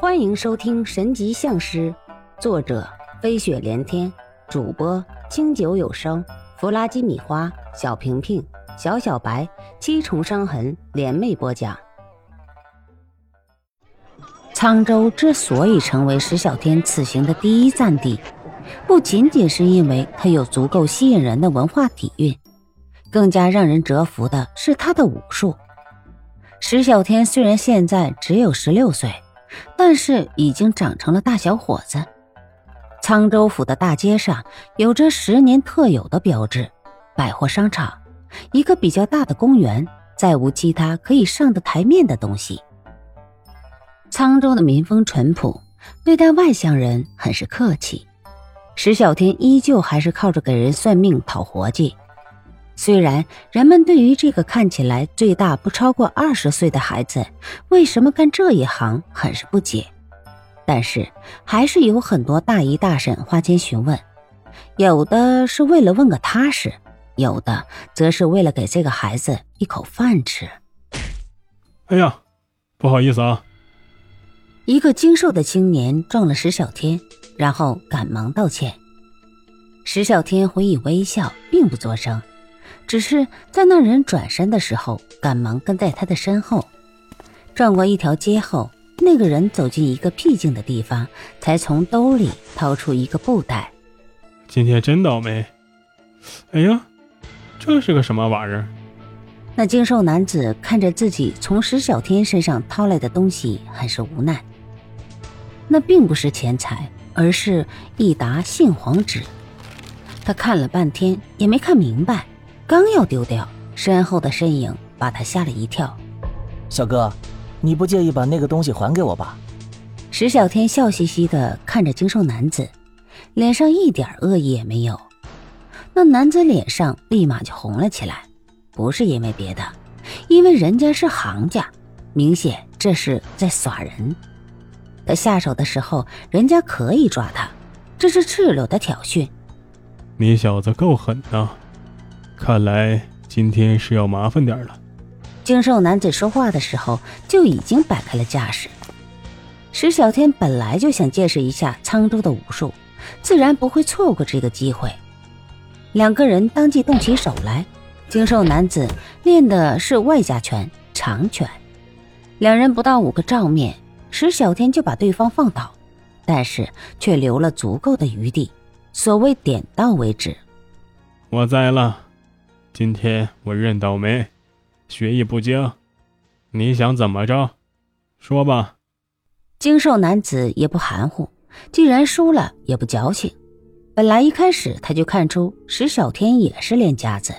欢迎收听《神级相师》，作者飞雪连天，主播清酒有声，弗拉基米花，小平平，小小白，七重伤痕联袂播讲。沧州之所以成为石小天此行的第一站地，不仅仅是因为它有足够吸引人的文化底蕴，更加让人折服的是他的武术。石小天虽然现在只有十六岁，但是已经长成了大小伙子。沧州府的大街上有着十年特有的标志，百货商场，一个比较大的公园，再无其他可以上得台面的东西。沧州的民风淳朴，对待外乡人很是客气。石小天依旧还是靠着给人算命讨活计。虽然人们对于这个看起来最大不超过二十岁的孩子为什么干这一行很是不解，但是还是有很多大姨大婶花钱询问，有的是为了问个踏实，有的则是为了给这个孩子一口饭吃。哎呀，不好意思啊！一个精瘦的青年撞了石小天，然后赶忙道歉。石小天回以微笑，并不作声。只是在那人转身的时候，赶忙跟在他的身后。转过一条街后，那个人走进一个僻静的地方，才从兜里掏出一个布袋。今天真倒霉！哎呀，这是个什么玩意儿？那精瘦男子看着自己从石小天身上掏来的东西，很是无奈。那并不是钱财，而是一沓杏黄纸。他看了半天，也没看明白。刚要丢掉，身后的身影把他吓了一跳。小哥，你不介意把那个东西还给我吧？石小天笑嘻嘻的看着精瘦男子，脸上一点恶意也没有。那男子脸上立马就红了起来，不是因为别的，因为人家是行家，明显这是在耍人。他下手的时候，人家可以抓他，这是赤裸的挑衅。你小子够狠呐！看来今天是要麻烦点了。精瘦男子说话的时候就已经摆开了架势。石小天本来就想见识一下沧州的武术，自然不会错过这个机会。两个人当即动起手来。精瘦男子练的是外家拳、长拳，两人不到五个照面，石小天就把对方放倒，但是却留了足够的余地。所谓点到为止。我栽了。今天我认倒霉，学艺不精，你想怎么着？说吧。精瘦男子也不含糊，既然输了也不矫情。本来一开始他就看出石小天也是练家子，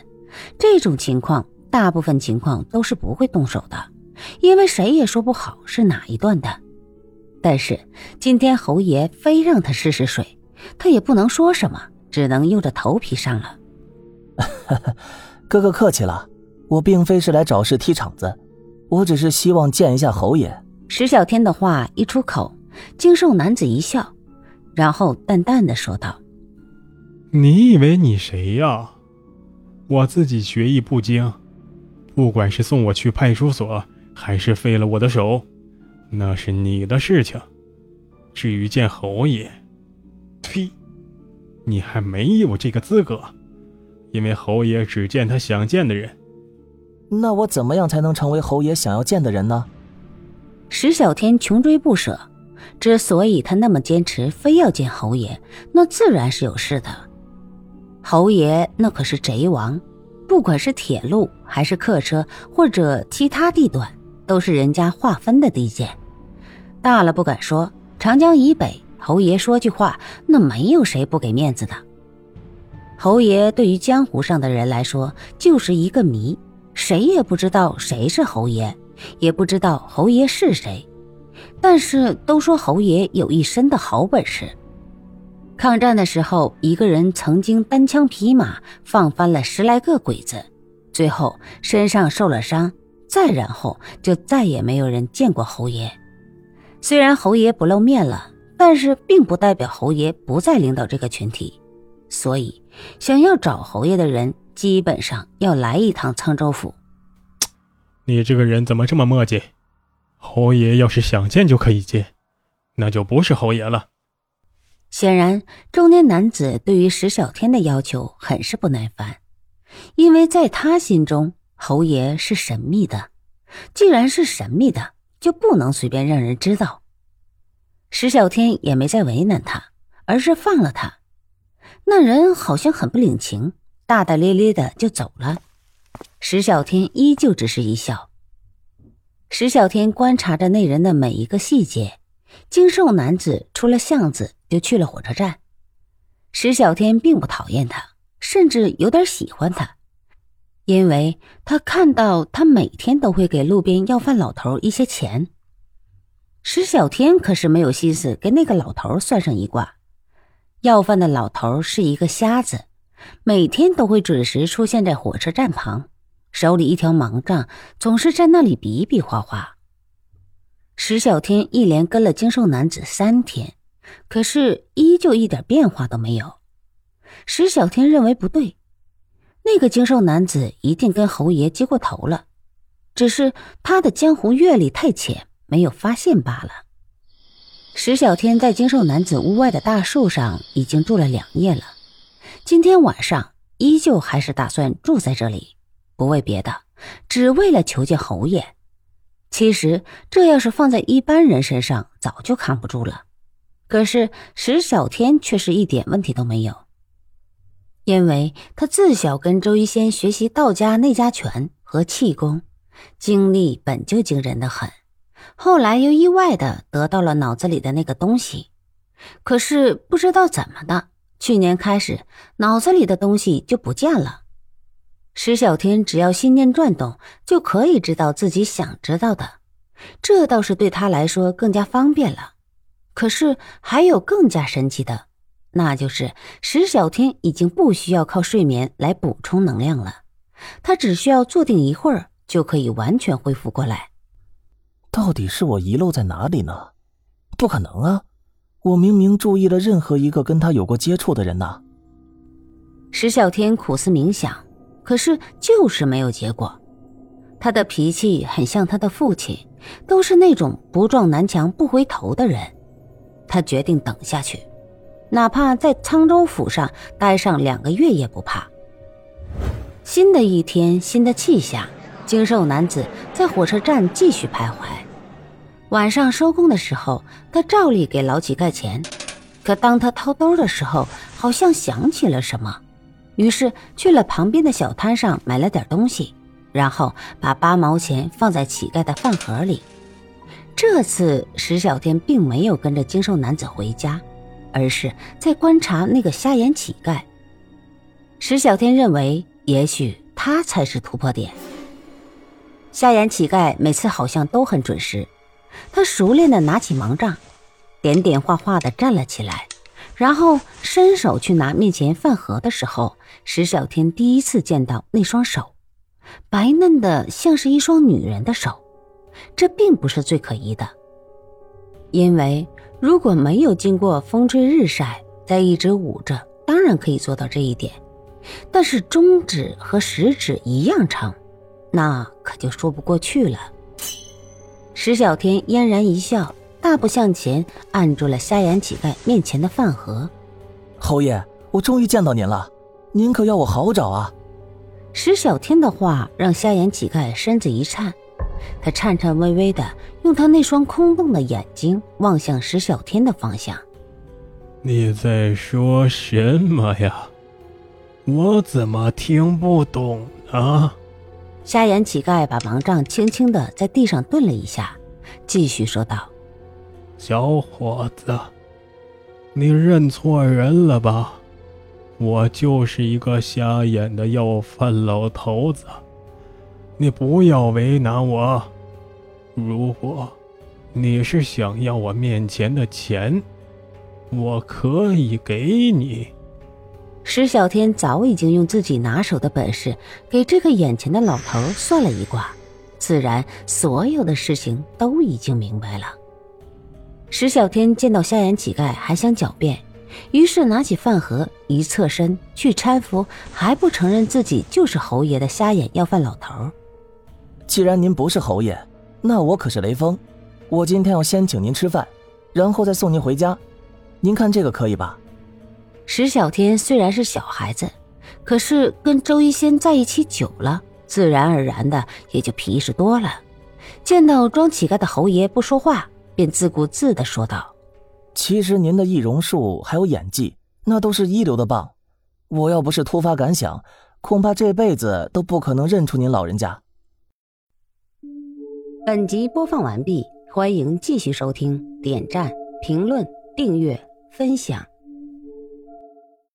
这种情况大部分情况都是不会动手的，因为谁也说不好是哪一段的。但是今天侯爷非让他试试水，他也不能说什么，只能硬着头皮上了。哥哥客气了，我并非是来找事踢场子，我只是希望见一下侯爷。石小天的话一出口，精瘦男子一笑，然后淡淡的说道：“你以为你谁呀？我自己学艺不精，不管是送我去派出所，还是废了我的手，那是你的事情。至于见侯爷，呸，你还没有这个资格。”因为侯爷只见他想见的人，那我怎么样才能成为侯爷想要见的人呢？石小天穷追不舍，之所以他那么坚持，非要见侯爷，那自然是有事的。侯爷那可是贼王，不管是铁路还是客车或者其他地段，都是人家划分的地界。大了不敢说，长江以北，侯爷说句话，那没有谁不给面子的。侯爷对于江湖上的人来说就是一个谜，谁也不知道谁是侯爷，也不知道侯爷是谁。但是都说侯爷有一身的好本事。抗战的时候，一个人曾经单枪匹马放翻了十来个鬼子，最后身上受了伤，再然后就再也没有人见过侯爷。虽然侯爷不露面了，但是并不代表侯爷不再领导这个群体。所以，想要找侯爷的人，基本上要来一趟沧州府。你这个人怎么这么磨叽？侯爷要是想见就可以见，那就不是侯爷了。显然，中年男子对于石小天的要求很是不耐烦，因为在他心中，侯爷是神秘的。既然是神秘的，就不能随便让人知道。石小天也没再为难他，而是放了他。那人好像很不领情，大大咧咧的就走了。石小天依旧只是一笑。石小天观察着那人的每一个细节。精瘦男子出了巷子，就去了火车站。石小天并不讨厌他，甚至有点喜欢他，因为他看到他每天都会给路边要饭老头一些钱。石小天可是没有心思给那个老头算上一卦。要饭的老头是一个瞎子，每天都会准时出现在火车站旁，手里一条盲杖，总是在那里比比划划。石小天一连跟了精瘦男子三天，可是依旧一点变化都没有。石小天认为不对，那个精瘦男子一定跟侯爷接过头了，只是他的江湖阅历太浅，没有发现罢了。石小天在精瘦男子屋外的大树上已经住了两夜了，今天晚上依旧还是打算住在这里，不为别的，只为了求见侯爷。其实，这要是放在一般人身上，早就扛不住了。可是石小天却是一点问题都没有，因为他自小跟周一仙学习道家内家拳和气功，精力本就惊人的很。后来又意外的得到了脑子里的那个东西，可是不知道怎么的，去年开始脑子里的东西就不见了。石小天只要心念转动，就可以知道自己想知道的，这倒是对他来说更加方便了。可是还有更加神奇的，那就是石小天已经不需要靠睡眠来补充能量了，他只需要坐定一会儿，就可以完全恢复过来。到底是我遗漏在哪里呢？不可能啊！我明明注意了任何一个跟他有过接触的人呐。石小天苦思冥想。可是就是没有结果，他的脾气很像他的父亲，都是那种不撞南墙不回头的人。他决定等下去，哪怕在沧州府上待上两个月也不怕。新的一天，新的气象，精瘦男子在火车站继续徘徊。晚上收工的时候，他照例给老乞丐钱，可当他掏兜的时候，好像想起了什么。于是去了旁边的小摊上买了点东西，然后把八毛钱放在乞丐的饭盒里。这次石小天并没有跟着精瘦男子回家，而是在观察那个瞎眼乞丐。石小天认为，也许他才是突破点。瞎眼乞丐每次好像都很准时，他熟练的拿起盲杖，点点画画的站了起来。然后伸手去拿面前饭盒的时候，石小天第一次见到那双手，白嫩的像是一双女人的手。这并不是最可疑的，因为如果没有经过风吹日晒，再一直捂着，当然可以做到这一点。但是中指和食指一样长，那可就说不过去了。石小天嫣然一笑。大步向前，按住了瞎眼乞丐面前的饭盒。侯爷，我终于见到您了，您可要我好找啊！石小天的话让瞎眼乞丐身子一颤，他颤颤巍巍的用他那双空洞的眼睛望向石小天的方向。你在说什么呀？我怎么听不懂呢？瞎眼乞丐把盲杖轻轻的在地上顿了一下，继续说道。小伙子，你认错人了吧？我就是一个瞎眼的要饭老头子，你不要为难我。如果你是想要我面前的钱，我可以给你。石小天早已经用自己拿手的本事给这个眼前的老头算了一卦，自然所有的事情都已经明白了。石小天见到瞎眼乞丐还想狡辩，于是拿起饭盒一侧身去搀扶还不承认自己就是侯爷的瞎眼要饭老头。既然您不是侯爷，那我可是雷锋，我今天要先请您吃饭，然后再送您回家。您看这个可以吧？石小天虽然是小孩子，可是跟周一仙在一起久了，自然而然的也就皮实多了。见到装乞丐的侯爷不说话，便自顾自的说道：“其实您的易容术还有演技，那都是一流的棒。我要不是突发感想，恐怕这辈子都不可能认出您老人家。”本集播放完毕，欢迎继续收听，点赞、评论、订阅、分享。